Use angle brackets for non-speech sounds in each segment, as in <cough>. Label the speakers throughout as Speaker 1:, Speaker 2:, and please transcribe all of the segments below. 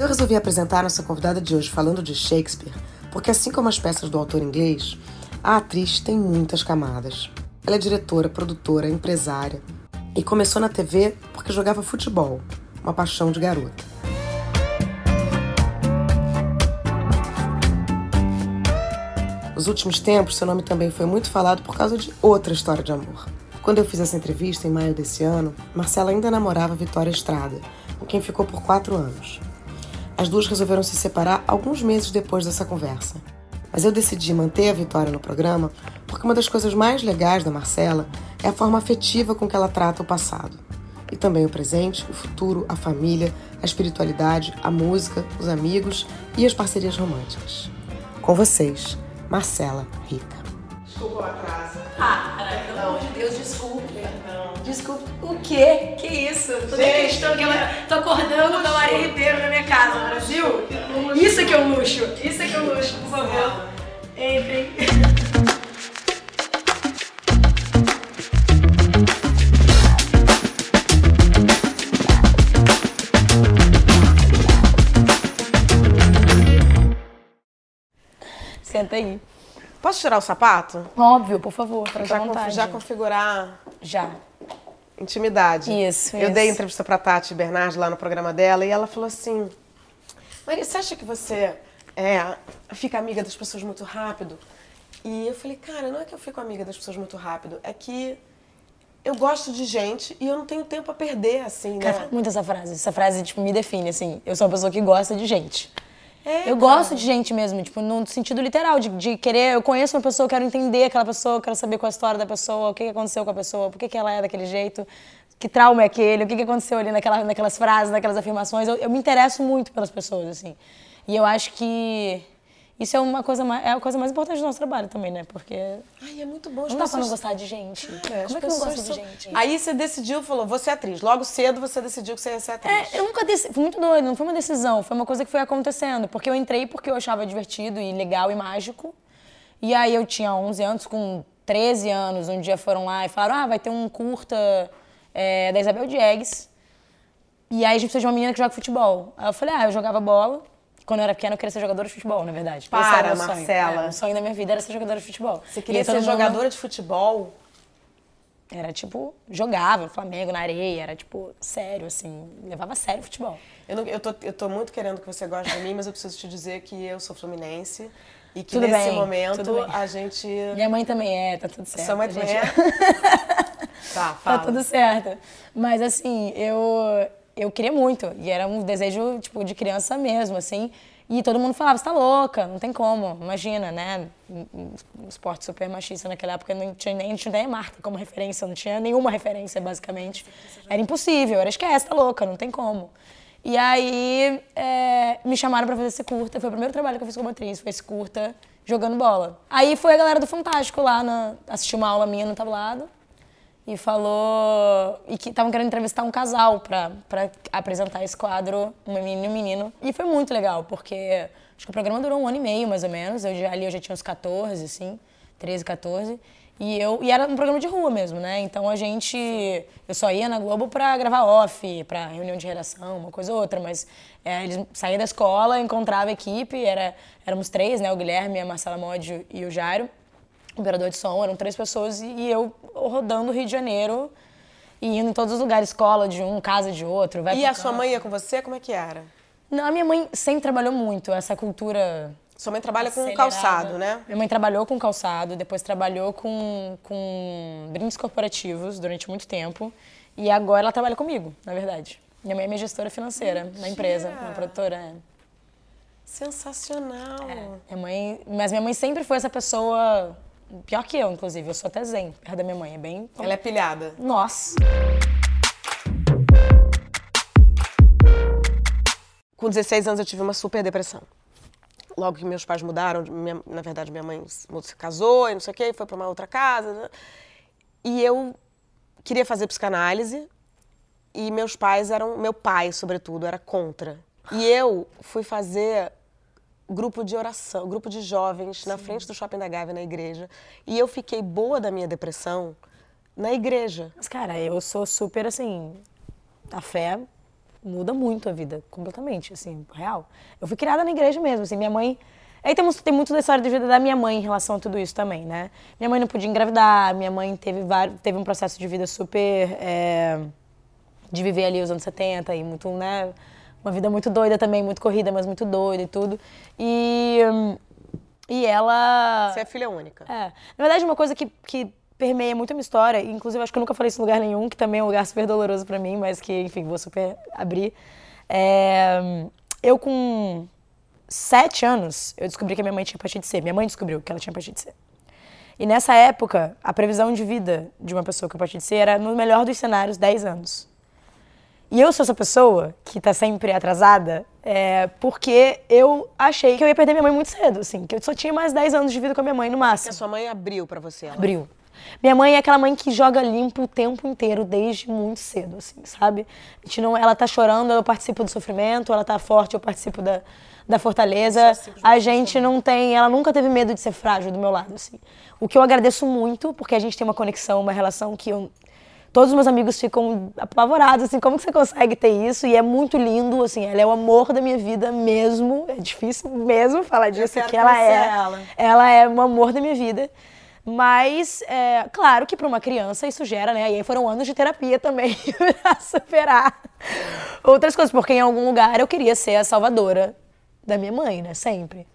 Speaker 1: Eu resolvi apresentar nossa convidada de hoje falando de Shakespeare, porque assim como as peças do autor inglês, a atriz tem muitas camadas. Ela é diretora, produtora, empresária e começou na TV porque jogava futebol, uma paixão de garota. Nos últimos tempos, seu nome também foi muito falado por causa de outra história de amor. Quando eu fiz essa entrevista, em maio desse ano, Marcela ainda namorava Vitória Estrada, com quem ficou por quatro anos. As duas resolveram se separar alguns meses depois dessa conversa. Mas eu decidi manter a Vitória no programa porque uma das coisas mais legais da Marcela é a forma afetiva com que ela trata o passado. E também o presente, o futuro, a família, a espiritualidade, a música, os amigos e as parcerias românticas. Com vocês, Marcela Rica.
Speaker 2: Desculpa o atraso.
Speaker 3: Ah, pelo amor de Deus, desculpe. Desculpe. O quê? Que isso? Toda
Speaker 2: Gente,
Speaker 3: questão que ela. Tô acordando com a Maria Ribeiro na minha casa, Brasil. Isso aqui é um luxo. Isso aqui é um luxo, por favor. Entrem. Senta aí.
Speaker 2: Posso tirar o sapato?
Speaker 3: Óbvio, por favor, pra
Speaker 2: Já, conf- já configurar
Speaker 3: Já.
Speaker 2: Intimidade.
Speaker 3: Isso,
Speaker 2: Eu
Speaker 3: isso.
Speaker 2: dei entrevista pra Tati Bernardi lá no programa dela e ela falou assim: Maria, você acha que você é, fica amiga das pessoas muito rápido? E eu falei, cara, não é que eu fico amiga das pessoas muito rápido, é que eu gosto de gente e eu não tenho tempo a perder, assim, né?
Speaker 3: Cara, muito essa frase. Essa frase, tipo, me define, assim. Eu sou uma pessoa que gosta de gente.
Speaker 2: É,
Speaker 3: eu gosto de gente mesmo, tipo, no sentido literal, de, de querer. Eu conheço uma pessoa, eu quero entender aquela pessoa, eu quero saber qual é a história da pessoa, o que, que aconteceu com a pessoa, por que, que ela é daquele jeito, que trauma é aquele, o que, que aconteceu ali naquela, naquelas frases, naquelas afirmações. Eu, eu me interesso muito pelas pessoas, assim. E eu acho que isso é uma coisa mais, é a coisa mais importante do nosso trabalho também, né? Porque
Speaker 2: Ai, é muito bom. as
Speaker 3: não dá pra não gostar de gente.
Speaker 2: É,
Speaker 3: Como é que eu não
Speaker 2: pessoas
Speaker 3: gosto de
Speaker 2: são-
Speaker 3: gente?
Speaker 2: Aí você decidiu, falou, você é atriz. Logo cedo você decidiu que você ia ser atriz.
Speaker 3: É, eu nunca decidi. Foi muito doido, não foi uma decisão, foi uma coisa que foi acontecendo. Porque eu entrei porque eu achava divertido e legal e mágico. E aí eu tinha 11 anos, com 13 anos, um dia foram lá e falaram: ah, vai ter um curta é, da Isabel Diegues. E aí a gente precisa de uma menina que joga futebol. Aí eu falei: ah, eu jogava bola. Quando eu era pequena, eu queria ser jogadora de futebol, na verdade.
Speaker 2: Para,
Speaker 3: era sonho.
Speaker 2: Marcela.
Speaker 3: É, o sonho da minha vida era ser jogadora de futebol.
Speaker 2: Você
Speaker 3: E
Speaker 2: queria ser
Speaker 3: mundo-
Speaker 2: jogadora de futebol?
Speaker 3: Era tipo, jogava no Flamengo, na areia, era tipo, sério, assim, levava a sério o futebol.
Speaker 2: Eu, não- eu, tô, eu tô muito querendo que você goste de mim, mas eu preciso te dizer que eu sou fluminense e que
Speaker 3: Tudo
Speaker 2: nesse
Speaker 3: bem,
Speaker 2: momento a gente.
Speaker 3: Minha mãe também é, tá tudo certo.
Speaker 2: Sua mãe também
Speaker 3: gente-
Speaker 2: é? <laughs> Tá,
Speaker 3: Tá
Speaker 2: fala.
Speaker 3: tudo certo. Mas assim, eu, eu queria muito. E era um desejo, tipo, de criança mesmo, assim. E todo mundo falava, você tá louca, não tem como. Imagina, né? Um esporte super machista naquela época, não tinha nem, não tinha nem a Marta como referência, não tinha nenhuma referência, basicamente. Era impossível, era esquece, tá louca, não tem como. E aí é, me chamaram pra fazer esse curta. Foi o primeiro trabalho que eu fiz como atriz, foi esse curta, jogando bola. Aí foi a galera do Fantástico lá, na, assistiu uma aula minha no tablado e falou e que estavam querendo entrevistar um casal pra apresentar esse quadro, uma menina e um menino. E foi muito legal, porque acho que o programa durou um ano e meio, mais ou menos. Eu já, ali eu já tinha uns 14, assim, 13, 14. E, eu, e era um programa de rua mesmo, né? Então a gente. Eu só ia na Globo pra gravar off, pra reunião de redação, uma coisa ou outra, mas é, eles saíam da escola, encontrava a equipe, era, éramos três, né? O Guilherme, a Marcela Modi e o Jairo operador de som, eram três pessoas e eu rodando o Rio de Janeiro e indo em todos os lugares, escola de um, casa de outro. Vai
Speaker 2: E a sua
Speaker 3: canto.
Speaker 2: mãe ia com você? Como é que era?
Speaker 3: Não, a minha mãe sempre trabalhou muito essa cultura.
Speaker 2: Sua mãe trabalha com
Speaker 3: acelerada.
Speaker 2: calçado, né?
Speaker 3: Minha mãe trabalhou com calçado, depois trabalhou com, com brindes corporativos durante muito tempo e agora ela trabalha comigo, na verdade. Minha mãe é minha gestora financeira na empresa, na produtora. é.
Speaker 2: Sensacional.
Speaker 3: Minha mãe, mas minha mãe sempre foi essa pessoa pior que eu, inclusive. Eu sou até zen perto da minha mãe, é bem
Speaker 2: Ela é pilhada.
Speaker 3: Nossa.
Speaker 2: Com 16 anos eu tive uma super depressão. Logo que meus pais mudaram, minha- na verdade minha mãe se casou e não sei o quê, foi para uma outra casa. né? E eu queria fazer psicanálise e meus pais eram, meu pai sobretudo, era contra. E eu fui fazer grupo de oração, grupo de jovens na frente do Shopping da Gávea, na igreja. E eu fiquei boa da minha depressão na igreja.
Speaker 3: Mas, cara, eu sou super assim. A fé muda muito a vida, completamente, assim, real. Eu fui criada na igreja mesmo, assim, minha mãe... Aí tem, tem muito da história de vida da minha mãe em relação a tudo isso também, né? Minha mãe não podia engravidar, minha mãe teve, vários, teve um processo de vida super... É, de viver ali os anos 70 e muito, né? Uma vida muito doida também, muito corrida, mas muito doida e tudo. E... E ela...
Speaker 2: Você é filha única.
Speaker 3: É. Na verdade, uma coisa que, que permeia muito a minha história, inclusive acho que eu nunca falei isso em lugar nenhum, que também é um lugar super doloroso para mim, mas que, enfim, vou super abrir. É, eu com sete anos, eu descobri que a minha mãe tinha hepatite C. Minha mãe descobriu que ela tinha hepatite C. E nessa época, a previsão de vida de uma pessoa com hepatite C era, no melhor dos cenários, 10 anos. E eu sou essa pessoa que está sempre atrasada é, porque eu achei que eu ia perder minha mãe muito cedo, assim, que eu só tinha mais 10 anos de vida com a minha mãe no máximo.
Speaker 2: a sua mãe abriu para você? Ela.
Speaker 3: Abriu. Minha mãe é aquela mãe que joga limpo o tempo inteiro, desde muito cedo, assim, sabe? A gente não, ela tá chorando, eu participo do sofrimento, ela tá forte, eu participo da, da fortaleza. A gente não tem, ela nunca teve medo de ser frágil do meu lado, assim. O que eu agradeço muito, porque a gente tem uma conexão, uma relação que eu, todos os meus amigos ficam apavorados, assim, como que você consegue ter isso? E é muito lindo, assim, ela é o amor da minha vida mesmo, é difícil mesmo falar disso, que ela é, ela. ela é o amor da minha vida. Mas, é, claro que para uma criança isso gera, né? E aí foram anos de terapia também <laughs> para superar outras coisas, porque em algum lugar eu queria ser a salvadora da minha mãe, né? Sempre.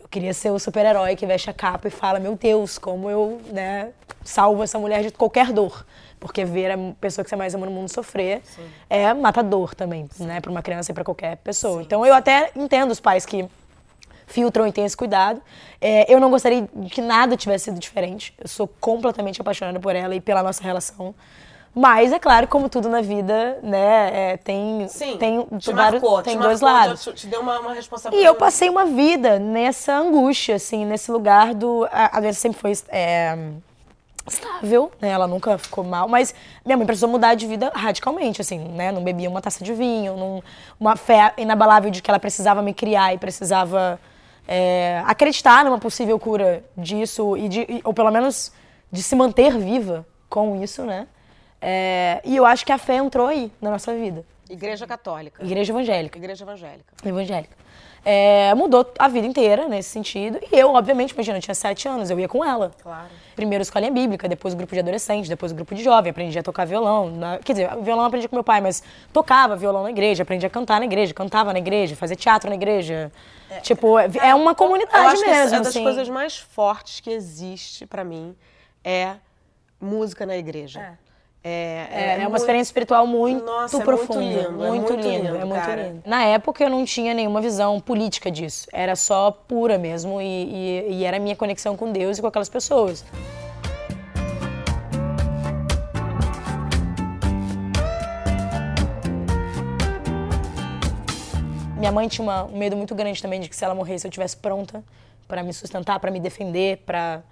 Speaker 3: Eu queria ser o super-herói que veste a capa e fala: Meu Deus, como eu né, salvo essa mulher de qualquer dor. Porque ver a pessoa que você mais ama no mundo sofrer Sim. é matador também, Sim. né? Para uma criança e para qualquer pessoa. Sim. Então eu até entendo os pais que filtram e têm esse cuidado. É, eu não gostaria que nada tivesse sido diferente. Eu sou completamente apaixonada por ela e pela nossa relação. Mas, é claro, como tudo na vida, né, é, tem,
Speaker 2: Sim,
Speaker 3: tem,
Speaker 2: te vários, marcou,
Speaker 3: tem
Speaker 2: te
Speaker 3: dois
Speaker 2: marcou,
Speaker 3: lados.
Speaker 2: Te deu uma, uma responsabilidade.
Speaker 3: E eu passei uma vida nessa angústia, assim, nesse lugar do... A, a doença sempre foi é, estável, né, ela nunca ficou mal, mas minha mãe precisou mudar de vida radicalmente, assim, né, não bebia uma taça de vinho, não, uma fé inabalável de que ela precisava me criar e precisava é, acreditar numa possível cura disso, e de, ou pelo menos de se manter viva com isso, né? É, e eu acho que a fé entrou aí na nossa vida.
Speaker 2: Igreja católica.
Speaker 3: Igreja evangélica.
Speaker 2: Igreja evangélica.
Speaker 3: Evangélica. É, mudou a vida inteira nesse sentido. E eu, obviamente, imagina, eu tinha sete anos, eu ia com ela.
Speaker 2: Claro.
Speaker 3: Primeiro escolinha bíblica, depois o grupo de adolescente, depois o grupo de jovem, aprendi a tocar violão. Na, quer dizer, violão eu aprendi com meu pai, mas tocava violão na igreja, aprendi a cantar na igreja, cantava na igreja, fazia teatro na igreja. É, tipo, é, é uma comunidade eu
Speaker 2: acho
Speaker 3: mesmo.
Speaker 2: Que é das
Speaker 3: assim.
Speaker 2: coisas mais fortes que existe para mim é música na igreja.
Speaker 3: É. É, é, é, uma experiência espiritual muito
Speaker 2: Nossa,
Speaker 3: profunda.
Speaker 2: É muito lindo.
Speaker 3: Muito,
Speaker 2: muito
Speaker 3: lindo,
Speaker 2: lindo,
Speaker 3: é muito lindo. Na época eu não tinha nenhuma visão política disso. Era só pura mesmo e, e, e era a minha conexão com Deus e com aquelas pessoas. Minha mãe tinha uma, um medo muito grande também de que se ela morresse eu estivesse pronta para me sustentar, para me defender, para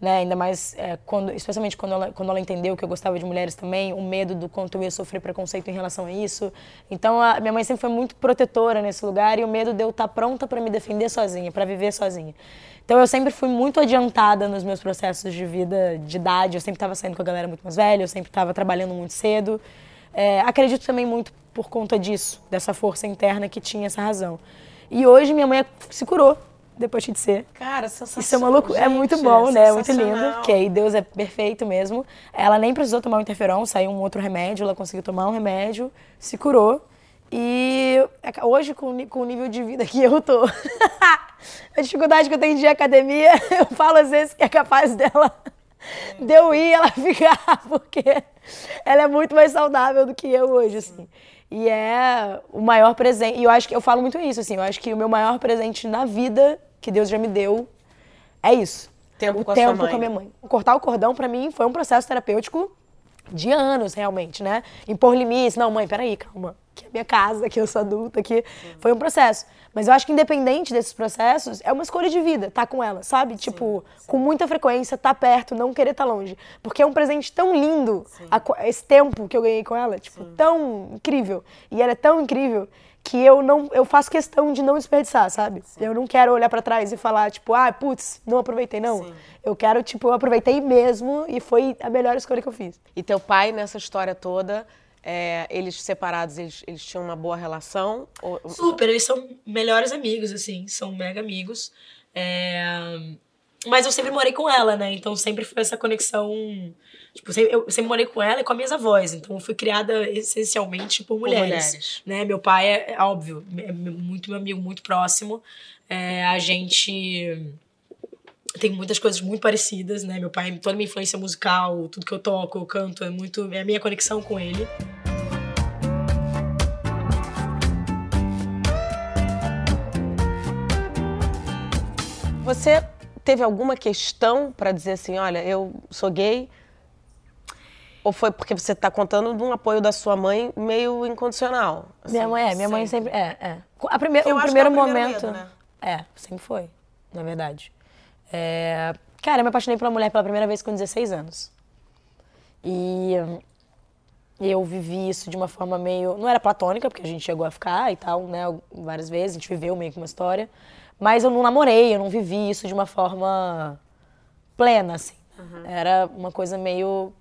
Speaker 3: né? Ainda mais, é, quando, especialmente quando ela, quando ela entendeu que eu gostava de mulheres também, o medo do quanto eu ia sofrer preconceito em relação a isso. Então, a minha mãe sempre foi muito protetora nesse lugar e o medo de eu estar pronta para me defender sozinha, para viver sozinha. Então, eu sempre fui muito adiantada nos meus processos de vida, de idade. Eu sempre estava saindo com a galera muito mais velha, eu sempre estava trabalhando muito cedo. É, acredito também muito por conta disso, dessa força interna que tinha essa razão. E hoje minha mãe se curou depois de ser.
Speaker 2: Cara, sensacional.
Speaker 3: Isso é uma loucura. É muito bom, né? É muito lindo. Porque aí Deus é perfeito mesmo. Ela nem precisou tomar um interferon, saiu um outro remédio, ela conseguiu tomar um remédio, se E hoje, com, com o nível de vida que eu tô, <laughs> a dificuldade que eu tenho de academia, <laughs> eu falo às vezes que é capaz dela de eu ir ela <laughs> ficar, porque ela é muito mais saudável do que eu hoje, assim. E é o maior presente. E eu acho que eu falo muito isso, assim. Eu acho que o meu maior presente na vida que Deus já me deu é isso.
Speaker 2: Tempo
Speaker 3: o
Speaker 2: com a
Speaker 3: tempo com a minha mãe. Cortar o cordão, para mim, foi um processo terapêutico de anos, realmente, né? Impor limites. Não, mãe, peraí, calma. Que é minha casa, que eu sou adulta, que foi um processo. Mas eu acho que independente desses processos, é uma escolha de vida, tá com ela, sabe? Sim, tipo, sim. com muita frequência, tá perto, não querer estar tá longe. Porque é um presente tão lindo, a, esse tempo que eu ganhei com ela, tipo, tão incrível. E ela é tão incrível que eu não eu faço questão de não desperdiçar, sabe? Sim. Eu não quero olhar para trás e falar tipo, ah, putz, não aproveitei não. Sim. Eu quero tipo, eu aproveitei mesmo e foi a melhor escolha que eu fiz.
Speaker 2: E teu pai nessa história toda é, eles separados, eles, eles tinham uma boa relação? Ou-
Speaker 3: Super, eles são melhores amigos, assim, são mega amigos. É, Mas eu sempre morei com ela, né? Então sempre foi essa conexão. Tipo, sempre- eu sempre morei com ela e com as minhas avós. Então eu fui criada essencialmente por mulheres.
Speaker 2: mulheres.
Speaker 3: Né? Meu pai é, é óbvio, é muito meu amigo, muito próximo. É, a gente tem muitas coisas muito parecidas, né? Meu pai, toda a minha influência musical, tudo que eu toco, eu canto, é muito. É a minha conexão com ele.
Speaker 2: Você teve alguma questão pra dizer assim, olha, eu sou gay? Ou foi porque você tá contando de um apoio da sua mãe meio incondicional? assim,
Speaker 3: Minha mãe é, minha mãe sempre. É, é. A prime
Speaker 2: Eu
Speaker 3: o
Speaker 2: é
Speaker 3: primeiro momento.
Speaker 2: medo, né?
Speaker 3: É, sempre foi, na verdade. É, Cara, eu me apaixonei por uma mulher pela primeira vez com 16 anos. E eu vivi isso de uma forma meio. Não era platônica, porque a gente chegou a ficar e tal, né? Várias vezes, a gente viveu meio que uma história. Mas eu não namorei, eu não vivi isso de uma forma plena, assim. Era uma coisa meio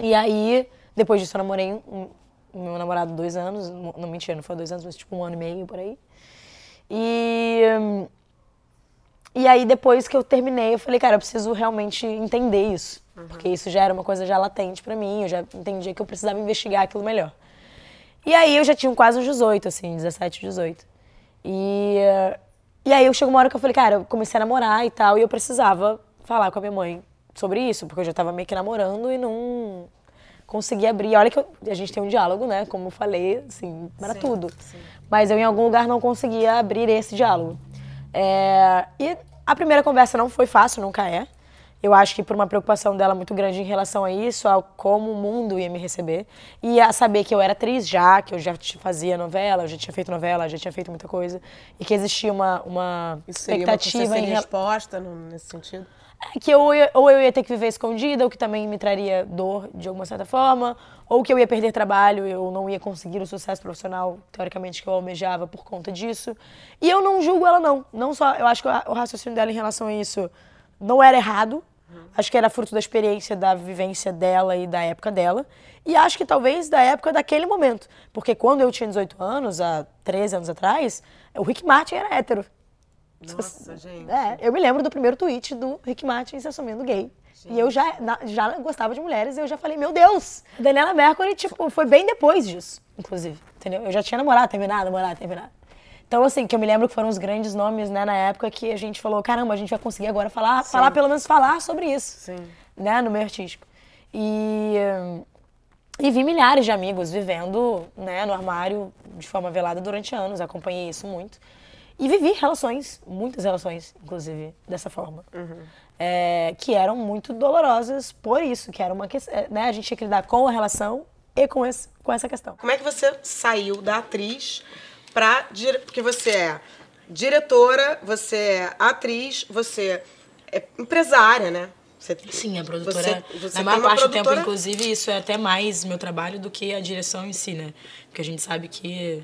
Speaker 3: e aí, depois disso, eu namorei um, meu namorado dois anos. Não, mentira, não foi dois anos, mas tipo um ano e meio por aí. E. E aí, depois que eu terminei, eu falei, cara, eu preciso realmente entender isso. Porque isso já era uma coisa já latente pra mim, eu já entendia que eu precisava investigar aquilo melhor. E aí eu já tinha quase uns 18, assim, 17, 18. E, e aí eu chegou uma hora que eu falei, cara, eu comecei a namorar e tal, e eu precisava falar com a minha mãe sobre isso, porque eu já tava meio que namorando e não conseguia abrir. Olha que eu- a gente tem um diálogo, né? Como eu falei, assim, para tudo. Mas eu em algum lugar não conseguia abrir esse diálogo. É, e a primeira conversa não foi fácil, nunca é. Eu acho que por uma preocupação dela muito grande em relação a isso, ao como o mundo ia me receber. E a saber que eu era atriz já, que eu já fazia novela, eu já tinha feito novela, já tinha feito muita coisa. E que existia uma, uma
Speaker 2: Isso seria uma, você
Speaker 3: expectativa em
Speaker 2: seria exposta no- nesse sentido?
Speaker 3: é, que eu ou eu ia ter que viver escondida, o que também me traria dor de alguma certa forma, ou que eu ia perder trabalho, eu não ia conseguir o sucesso profissional, teoricamente, que eu almejava por conta disso. E eu não julgo ela, não. Não só, eu acho que o raciocínio dela em relação a isso não era errado, acho que era fruto da experiência, da vivência dela e da época dela. E acho que talvez da época daquele momento. Porque quando eu tinha 18 anos, há 13 anos atrás, o Rick Martin era hétero.
Speaker 2: Nossa, gente.
Speaker 3: É, eu me lembro do primeiro tweet do Rick Martin se assumindo gay. E eu já, já gostava de mulheres e eu já falei, meu Deus! Daniela Mercury, tipo, foi bem depois disso, inclusive. Entendeu? Eu já tinha namorado, terminado, namorado, terminado. Então, assim, que eu me lembro que foram os grandes nomes, né, na época que a gente falou, caramba, a gente vai conseguir agora falar, falar pelo menos falar sobre isso.
Speaker 2: Sim.
Speaker 3: Né, no meio artístico. E, e vi milhares de amigos vivendo né, no armário de forma velada durante anos, acompanhei isso muito. E vivi relações, muitas relações, inclusive, dessa forma. É, que eram muito dolorosas por isso, que era uma questão. Né, a gente tinha que lidar com a relação e com, esse, com essa questão.
Speaker 2: Como é que você saiu da atriz dire- Porque você é diretora, você é atriz, você é empresária, né? Você,
Speaker 3: Sim, a produtora.
Speaker 2: Você, você
Speaker 3: na maior parte do tempo,
Speaker 2: produtora-
Speaker 3: inclusive, isso é até mais meu trabalho do que a direção em si, né? Porque a gente sabe que,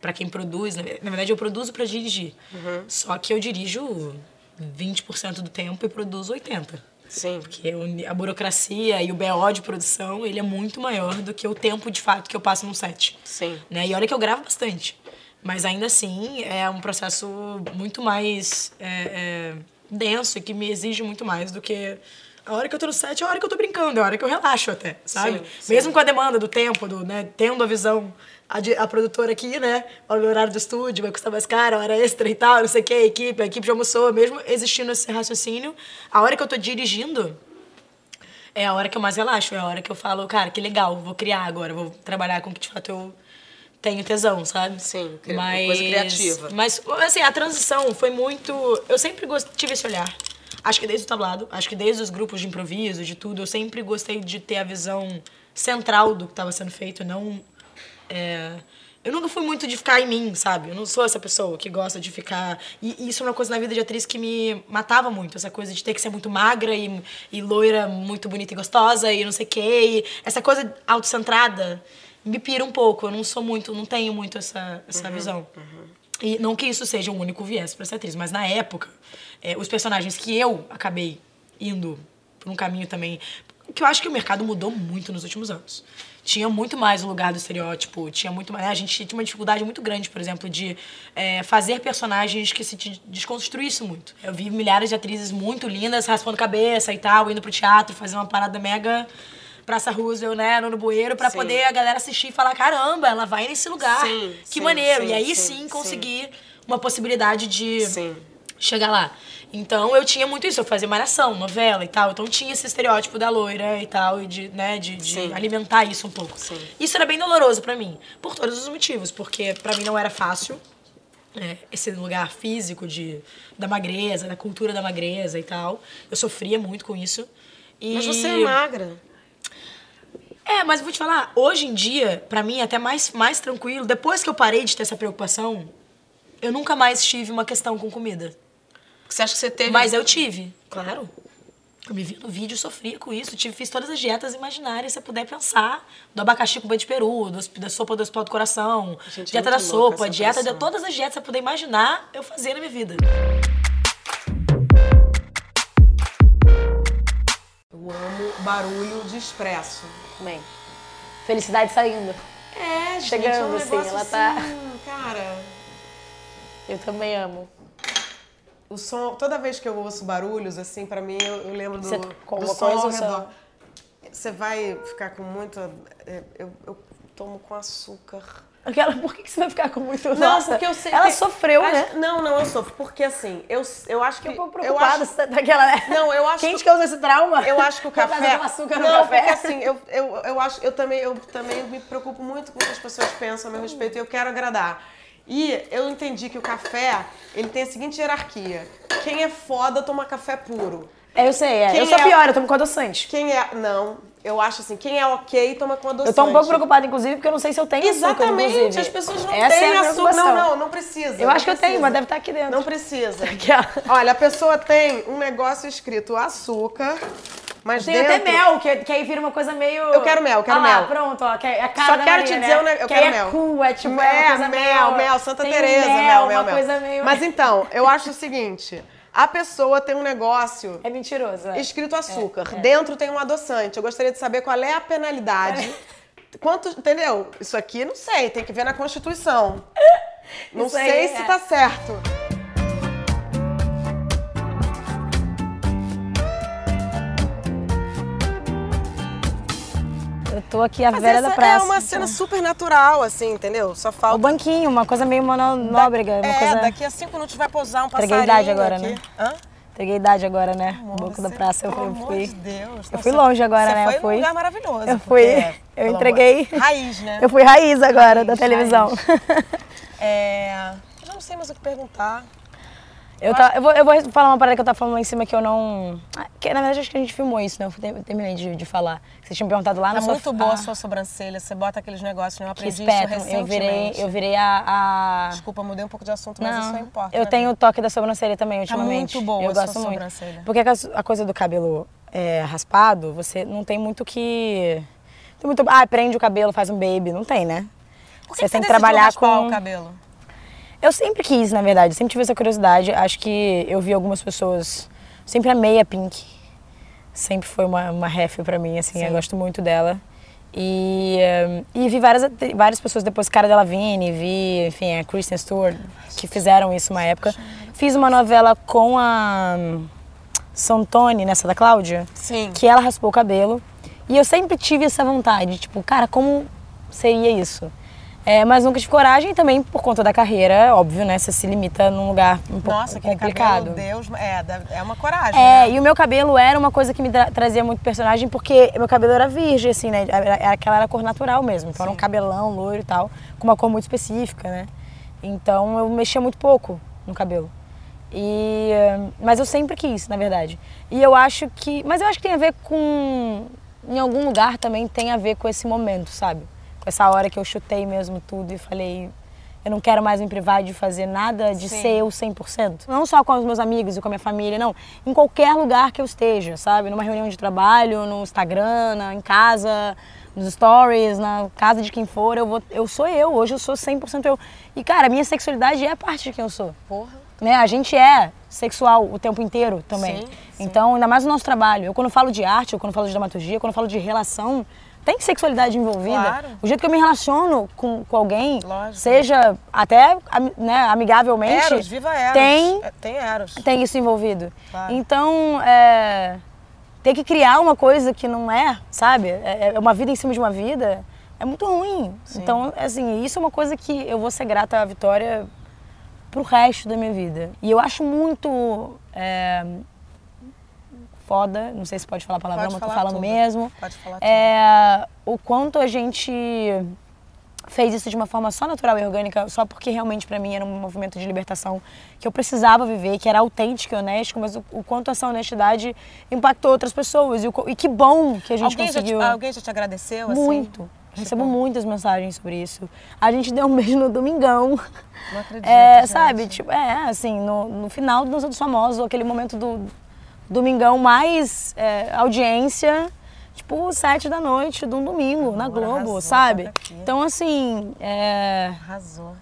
Speaker 3: pra quem produz, na verdade, eu produzo pra dirigir.
Speaker 2: Uhum.
Speaker 3: Só que eu dirijo 20% do tempo e produzo 80%.
Speaker 2: Sim.
Speaker 3: Porque a burocracia e o BO de produção, ele é muito maior do que o tempo, de fato, que eu passo num set.
Speaker 2: Sim.
Speaker 3: Né? E olha que eu gravo bastante. Mas ainda assim, é um processo muito mais é, é, denso e que me exige muito mais do que a hora que eu tô no set, é a hora que eu tô brincando, é a hora que eu relaxo até, sabe?
Speaker 2: Sim, sim.
Speaker 3: Mesmo com a demanda do tempo, do, né, tendo a visão, a, di- a produtora aqui, né, olha o horário do estúdio, vai custar mais caro, hora extra e tal, não sei o que, a equipe, a equipe já almoçou, mesmo existindo esse raciocínio, a hora que eu tô dirigindo, é a hora que eu mais relaxo, é a hora que eu falo, cara, que legal, vou criar agora, vou trabalhar com o que de fato eu tenho tesão, sabe?
Speaker 2: Sim, cri- coisa criativa.
Speaker 3: Mas, assim, a transição foi muito. Eu sempre gost... tive esse olhar. Acho que desde o tablado, acho que desde os grupos de improviso, de tudo, eu sempre gostei de ter a visão central do que estava sendo feito, não. é, Eu nunca fui muito de ficar em mim, sabe? Eu não sou essa pessoa que gosta de ficar. E isso é uma coisa na vida de atriz que me matava muito. Essa coisa de ter que ser muito magra e, e loira, muito bonita e gostosa e não sei o quê. E essa coisa autocentrada me pira um pouco. Eu não sou muito, não tenho muito essa, essa visão. E não que isso seja o único viés para ser atriz, mas na época, é, os personagens que eu acabei indo por um caminho também. Que eu acho que o mercado mudou muito nos últimos anos. tinha muito mais o lugar do estereótipo, tinha muito mais. A gente tinha uma dificuldade muito grande, por exemplo, de é, fazer personagens que se desconstruíssem muito. Eu vi milhares de atrizes muito lindas raspando cabeça e tal, indo pro teatro, fazer uma parada mega. Praça Roosevelt, né, no Bueiro, pra
Speaker 2: Sim.
Speaker 3: poder a galera assistir e falar: caramba, ela vai nesse lugar.
Speaker 2: Sim,
Speaker 3: que
Speaker 2: sim,
Speaker 3: maneiro.
Speaker 2: sim,
Speaker 3: e aí
Speaker 2: sim,
Speaker 3: conseguir uma possibilidade de
Speaker 2: Sim.
Speaker 3: chegar lá. Então eu tinha muito isso, eu fazia malhação, novela e tal. Então tinha esse estereótipo da loira e tal, e de, né, de, de alimentar isso um pouco.
Speaker 2: Sim.
Speaker 3: Isso era bem doloroso pra mim, por todos os motivos, porque pra mim não era fácil. é, esse lugar físico de, da magreza, da cultura da magreza e tal. Eu sofria muito com isso. E...
Speaker 2: Mas você é magra.
Speaker 3: É, mas vou te falar, hoje em dia, pra mim, é até mais, mais tranquilo. Depois que eu parei de ter essa preocupação, eu nunca mais tive uma questão com comida.
Speaker 2: Você acha que você teve.
Speaker 3: Mas eu tive, claro. Eu me vi no vídeo, sofria com isso. Tive, fiz todas as dietas imaginárias, se você puder pensar. Do abacaxi com banho de peru, do, da sopa do hospital do coração,
Speaker 2: Gente, é
Speaker 3: dieta da
Speaker 2: muito louca
Speaker 3: sopa, dieta de todas as dietas que você puder imaginar, eu fazia na minha vida.
Speaker 2: Barulho de expresso.
Speaker 3: Bem, felicidade saindo.
Speaker 2: É, gente,
Speaker 3: Chegando,
Speaker 2: é um
Speaker 3: assim, ela tá-
Speaker 2: assim, Cara,
Speaker 3: Eu também amo.
Speaker 2: o som, toda vez que eu ouço barulhos, assim, pra mim, eu, eu lembro do,
Speaker 3: Você
Speaker 2: do
Speaker 3: uma
Speaker 2: som ao redor. Você vai ficar com muito. é, Eu, eu tomo com açúcar.
Speaker 3: Aquela, por que que você vai ficar com muito...
Speaker 2: Não,
Speaker 3: Nossa,
Speaker 2: porque eu sei.
Speaker 3: Ela
Speaker 2: que-
Speaker 3: sofreu,
Speaker 2: Acho-
Speaker 3: né?
Speaker 2: Não, não, eu sofro. Porque assim, eu, eu acho que.
Speaker 3: Um
Speaker 2: eu
Speaker 3: preocupada
Speaker 2: acho,
Speaker 3: tá- daquela, né?
Speaker 2: Não, eu acho
Speaker 3: Quem
Speaker 2: que-
Speaker 3: te causou esse trauma?
Speaker 2: Eu acho que o <laughs>
Speaker 3: causa
Speaker 2: café.
Speaker 3: do açúcar no
Speaker 2: não,
Speaker 3: café.
Speaker 2: porque assim, eu, eu, eu acho, eu também, eu também me preocupo muito com o que as pessoas pensam a meu respeito e eu quero agradar. E eu entendi que o café, ele tem a seguinte hierarquia. Quem é foda toma café puro.
Speaker 3: É, eu sei, é.
Speaker 2: Quem
Speaker 3: eu sou
Speaker 2: é-
Speaker 3: pior, eu tomo com adoçante.
Speaker 2: Quem é. Não, eu acho assim, quem é ok toma com adoçante.
Speaker 3: Eu tô um pouco preocupada, inclusive, porque eu não sei se eu tenho açúcar,
Speaker 2: Exatamente,
Speaker 3: inclusive.
Speaker 2: as pessoas não
Speaker 3: Essa
Speaker 2: têm
Speaker 3: é
Speaker 2: açúcar. Não, não, não precisa.
Speaker 3: Eu
Speaker 2: não
Speaker 3: acho que eu tenho,
Speaker 2: precisa.
Speaker 3: mas deve estar aqui dentro.
Speaker 2: Não precisa. <laughs> Olha, a pessoa tem um negócio escrito açúcar, mas
Speaker 3: Tem
Speaker 2: dentro...
Speaker 3: até mel, que, que aí vira uma coisa meio.
Speaker 2: Eu quero mel, eu quero
Speaker 3: ah
Speaker 2: mel.
Speaker 3: pronto, ó. Que é a cara
Speaker 2: Só quero
Speaker 3: Maria,
Speaker 2: te
Speaker 3: né?
Speaker 2: dizer, ne- eu
Speaker 3: que
Speaker 2: quero
Speaker 3: aí
Speaker 2: mel.
Speaker 3: É cool, é tipo,
Speaker 2: é,
Speaker 3: é
Speaker 2: mel,
Speaker 3: meio,
Speaker 2: mel, Santa Teresa,
Speaker 3: mel,
Speaker 2: mel,
Speaker 3: uma
Speaker 2: mel, mel.
Speaker 3: coisa meio.
Speaker 2: Mas então, eu acho o seguinte, a pessoa tem um negócio
Speaker 3: É mentiroso. é.
Speaker 2: escrito açúcar, dentro tem um adoçante. Eu gostaria de saber qual é a penalidade. Quanto, entendeu? Isso aqui não sei, tem que ver na Constituição. <laughs> Não
Speaker 3: Isso aí,
Speaker 2: sei
Speaker 3: é.
Speaker 2: se tá certo.
Speaker 3: Tô aqui, a
Speaker 2: Mas
Speaker 3: velha da praça.
Speaker 2: é uma cena super natural, assim, entendeu? Só
Speaker 3: O
Speaker 2: falta.
Speaker 3: banquinho, uma coisa meio mononóbrega. Uma
Speaker 2: é,
Speaker 3: coisa...
Speaker 2: daqui a cinco minutos vai pousar um
Speaker 3: Entreguei
Speaker 2: passarinho
Speaker 3: a idade agora,
Speaker 2: aqui.
Speaker 3: né?
Speaker 2: Hã?
Speaker 3: Peguei idade agora, né?
Speaker 2: Amor,
Speaker 3: o boco da praça, eu fui.
Speaker 2: amor
Speaker 3: fui-
Speaker 2: de Deus.
Speaker 3: Eu fui longe agora, né?
Speaker 2: Foi
Speaker 3: Eu fui-
Speaker 2: num lugar maravilhoso.
Speaker 3: eu fui-
Speaker 2: porque,
Speaker 3: eu entreguei-
Speaker 2: amor- Raiz, né?
Speaker 3: Eu fui raiz agora da
Speaker 2: Raiz,
Speaker 3: televisão. <laughs>
Speaker 2: É... Eu não sei mais o que perguntar.
Speaker 3: Eu, tá, eu, vou, eu vou falar uma parada que eu tava falando lá em cima que eu não. ah, Que, na verdade, acho que a gente filmou isso, né? Eu ter- terminei de, de falar. Você tinha me perguntado lá
Speaker 2: É
Speaker 3: na sua
Speaker 2: muito boa a sua sobrancelha. Você bota aqueles negócios, né? Eu aprendi isso
Speaker 3: espetam. Eu virei, eu virei a. a...
Speaker 2: Desculpa, mudei um pouco de assunto, mas isso não importa.
Speaker 3: eu
Speaker 2: né?
Speaker 3: tenho o toque da sobrancelha também, ultimamente.
Speaker 2: muito boa
Speaker 3: eu
Speaker 2: a sua
Speaker 3: gosto muito.
Speaker 2: sobrancelha.
Speaker 3: Porque a, coisa do cabelo é, raspado, você não tem muito que. Tem muito. Ah, prende o cabelo, faz um baby. Não tem, né?
Speaker 2: Por que
Speaker 3: você
Speaker 2: que
Speaker 3: tem que trabalhar com.
Speaker 2: o cabelo?
Speaker 3: Eu sempre quis, na verdade, sempre tive essa curiosidade. Acho que eu vi algumas pessoas. Sempre amei a Pink. Sempre foi uma, uma ref pra mim, assim, eu gosto muito dela. E, eh, e vi várias, várias pessoas depois, Cara Delevingne, vi, enfim, a Kristen Stewart, que fizeram isso uma época. Fiz uma novela com a Santoni, nessa da Cláudia,
Speaker 2: Sim.
Speaker 3: que ela raspou o cabelo. E eu sempre tive essa vontade, tipo, cara, como seria isso? É, mas nunca tive coragem também por conta da carreira, óbvio, né? Você se limita num lugar um pouco
Speaker 2: Nossa, aquele
Speaker 3: complicado.
Speaker 2: cabelo, Deus, é, é uma coragem,
Speaker 3: É,
Speaker 2: né?
Speaker 3: e o meu cabelo era uma coisa que me tra- trazia muito personagem, porque meu cabelo era virgem, assim, né? Era, era- aquela era cor natural mesmo. Então era um cabelão loiro e tal, com uma cor muito específica, né? Então eu mexia muito pouco no cabelo. E, mas eu sempre quis, na verdade. E eu acho que. Mas eu acho que tem a ver com. Em algum lugar também tem a ver com esse momento, sabe? Essa hora que eu chutei mesmo tudo e falei. Eu não quero mais me privar de fazer nada, de
Speaker 2: Sim.
Speaker 3: ser eu 100%. Não só com os meus amigos e com a minha família, não. Em qualquer lugar que eu esteja, sabe? Numa reunião de trabalho, no Instagram, na- em casa, nos stories, na casa de quem for, eu, vou, eu sou eu. Hoje eu sou 100% eu. E, cara, a minha sexualidade é parte de quem eu sou.
Speaker 2: Porra.
Speaker 3: Né? A gente é sexual o tempo inteiro também.
Speaker 2: Sim, sim.
Speaker 3: Então, ainda mais no nosso trabalho. Eu, quando falo de arte, eu quando falo de dramaturgia, quando falo de relação, tem sexualidade envolvida.
Speaker 2: Claro.
Speaker 3: O jeito que eu me relaciono com, com alguém,
Speaker 2: Lógico.
Speaker 3: seja até né, amigavelmente,
Speaker 2: Eros, viva Eros.
Speaker 3: tem
Speaker 2: É, Tem Eros.
Speaker 3: tem isso envolvido.
Speaker 2: Claro.
Speaker 3: Então, é, ter que criar uma coisa que não é, sabe? É, é uma vida em cima de uma vida, é muito ruim. Então, assim, isso é uma coisa que eu vou ser grata à Vitória pro resto da minha vida. E eu acho muito é, foda, não sei se pode falar palavrão,
Speaker 2: Pode
Speaker 3: mas tô falando
Speaker 2: tudo.
Speaker 3: mesmo.
Speaker 2: Pode falar
Speaker 3: É, o quanto a gente fez isso de uma forma só natural e orgânica, só porque realmente pra mim era um movimento de libertação que eu precisava viver, que era autêntico e honesto, mas o, o quanto essa honestidade impactou outras pessoas. E, o e que bom que a gente
Speaker 2: Alguém já, te,
Speaker 3: conseguiu.
Speaker 2: alguém já te agradeceu? assim?
Speaker 3: Muito. Recebo muitas mensagens sobre isso. A gente deu um beijo no domingão.
Speaker 2: Não acredito.
Speaker 3: É, sabe, tipo, é, assim, no, no final dos Famosos, aquele momento do domingão mais é, audiência, tipo, sete da noite de um domingo, na
Speaker 2: Amor,
Speaker 3: Globo,
Speaker 2: arrasou,
Speaker 3: sabe?
Speaker 2: tá aqui.
Speaker 3: Então, assim, é,
Speaker 2: Arrasou.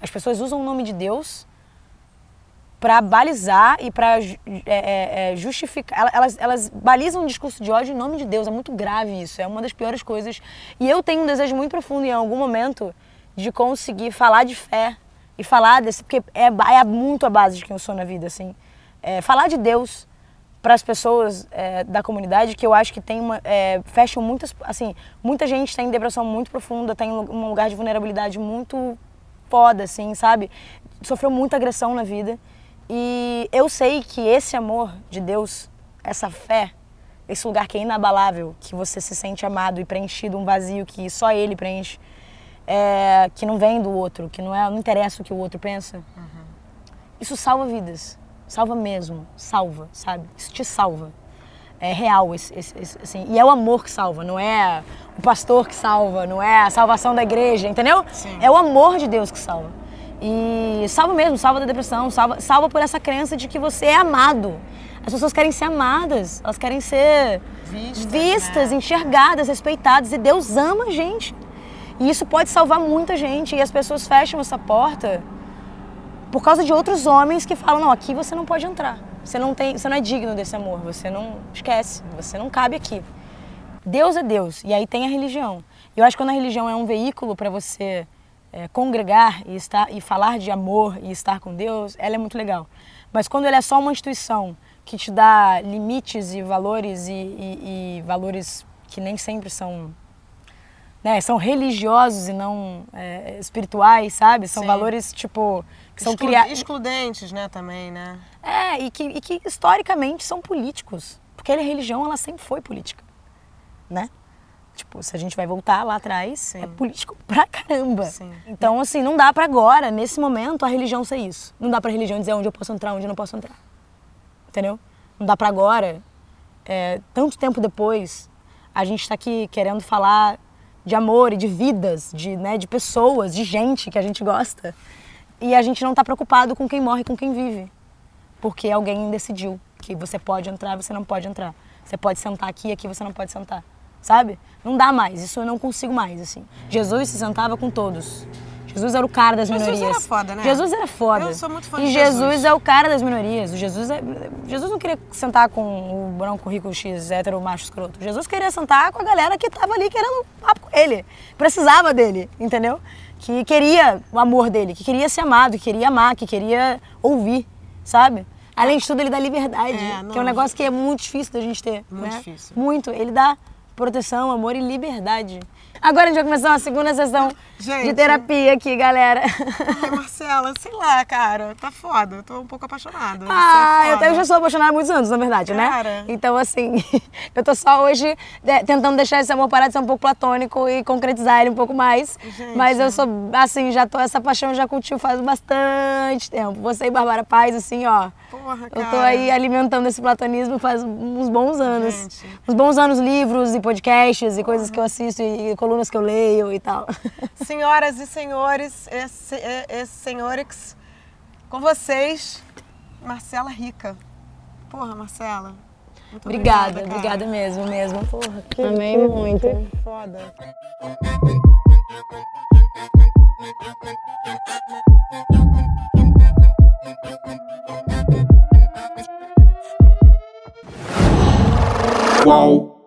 Speaker 3: as pessoas usam o nome de Deus para balizar e para justificar. Ela- Elas, elas balizam um discurso de ódio em nome de Deus. É muito grave isso. É uma das piores coisas. E eu tenho um desejo muito profundo em algum momento de conseguir falar de fé e falar desse. Porque é, é muito a base de quem eu sou na vida, assim. É, falar de Deus para as pessoas é, da comunidade que eu acho que tem uma é, fecham muitas assim muita gente tem depressão muito profunda tem um lugar de vulnerabilidade muito foda assim sabe? Sofreu muita agressão na vida. E eu sei que esse amor de Deus essa fé esse lugar que é inabalável que você se sente amado e preenchido um vazio que só ele preenche é, que não vem do outro que não é não interessa o que o outro pensa isso salva vidas. Salva mesmo. Salva, sabe? Isso te salva. É real, esse, esse- esse- assim. E é o amor que salva, não é o pastor que salva, não é a salvação da igreja, entendeu?
Speaker 2: Sim.
Speaker 3: É o amor de Deus que salva. E salva mesmo, salva da depressão, salva, salva por essa crença de que você é amado. As pessoas querem ser amadas, elas querem ser
Speaker 2: Vistas,
Speaker 3: vistas
Speaker 2: né?
Speaker 3: enxergadas, respeitadas. E Deus ama a gente. E isso pode salvar muita gente. E as pessoas fecham essa porta por causa de outros homens que falam, não, aqui você não pode entrar. Você não tem, você não é digno desse amor, você não esquece, você não cabe aqui. Deus é Deus, e aí tem a religião. Eu acho que quando a religião é um veículo para você é, congregar e estar e falar de amor e estar com Deus, ela é muito legal. Mas quando ela é só uma instituição que te dá limites e valores e, e- e valores que nem sempre são né, são religiosos e não é, espirituais, sabe? São
Speaker 2: Sim.
Speaker 3: valores tipo que são
Speaker 2: Exclu-
Speaker 3: criados
Speaker 2: Excludentes, né, também, né?
Speaker 3: é, e que, e que historicamente são políticos. Porque a religião, ela sempre foi política, né? Tipo, se a gente vai voltar lá atrás,
Speaker 2: Sim.
Speaker 3: é político pra caramba.
Speaker 2: Sim.
Speaker 3: Então, assim, não dá pra agora, nesse momento, a religião ser isso. Não dá pra religião dizer onde eu posso entrar, onde eu não posso entrar. Entendeu? Não dá pra agora, é, tanto tempo depois, a gente tá aqui querendo falar de amor e de vidas, de, né, de pessoas, de gente que a gente gosta. E a gente não tá preocupado com quem morre, com quem vive porque alguém decidiu que você pode entrar, você não pode entrar. Você pode sentar aqui, aqui você não pode sentar. Sabe? Não dá mais, isso eu não consigo mais, assim. Jesus se sentava com todos. Jesus era o cara das
Speaker 2: Jesus
Speaker 3: minorias.
Speaker 2: era foda, né?
Speaker 3: Jesus era foda.
Speaker 2: Eu sou muito fã
Speaker 3: e
Speaker 2: de
Speaker 3: Jesus.
Speaker 2: Jesus.
Speaker 3: é o cara das minorias. O Jesus, é... Jesus não queria sentar com o branco rico X, hétero, macho escroto. Jesus queria sentar com a galera que tava ali querendo papo com ele. Precisava dele, entendeu? Que queria o amor dele, que queria ser amado, que queria amar, que queria ouvir, sabe? Além de tudo, ele dá liberdade,
Speaker 2: É,
Speaker 3: que é um negócio que é muito difícil da gente ter.
Speaker 2: Muito
Speaker 3: né?
Speaker 2: difícil.
Speaker 3: Muito. Ele dá proteção, amor e liberdade. Agora a gente vai começar uma segunda sessão de
Speaker 2: Gente.
Speaker 3: terapia aqui, galera.
Speaker 2: Ai, Marcela, sei lá, cara, tá foda. Eu tô um pouco apaixonada.
Speaker 3: Ah,
Speaker 2: é
Speaker 3: eu, eu já sou apaixonada há muitos anos, na verdade,
Speaker 2: Cara.
Speaker 3: né? Então, assim, <laughs> eu tô só hoje né, tentando deixar esse amor parar de ser um pouco platônico e concretizar ele um pouco mais.
Speaker 2: Gente.
Speaker 3: Mas eu sou, assim, já tô, essa paixão já cultivo faz bastante tempo. Você e Bárbara Paz, assim, ó.
Speaker 2: Porra,
Speaker 3: Eu tô
Speaker 2: cara.
Speaker 3: aí alimentando esse platonismo faz uns bons anos.
Speaker 2: Gente.
Speaker 3: Uns bons anos, livros e podcasts e coisas que eu assisto e, colunas que eu leio e tal.
Speaker 2: Senhoras e senhores, esse, esse senhores, com vocês, Marcela Rica. Porra, Marcela. Muito
Speaker 3: Obrigada,
Speaker 2: cara.
Speaker 3: obrigada mesmo, mesmo. Porra, que,
Speaker 2: Amei
Speaker 3: que-
Speaker 2: muito.
Speaker 3: que
Speaker 2: Foda.
Speaker 4: Qual?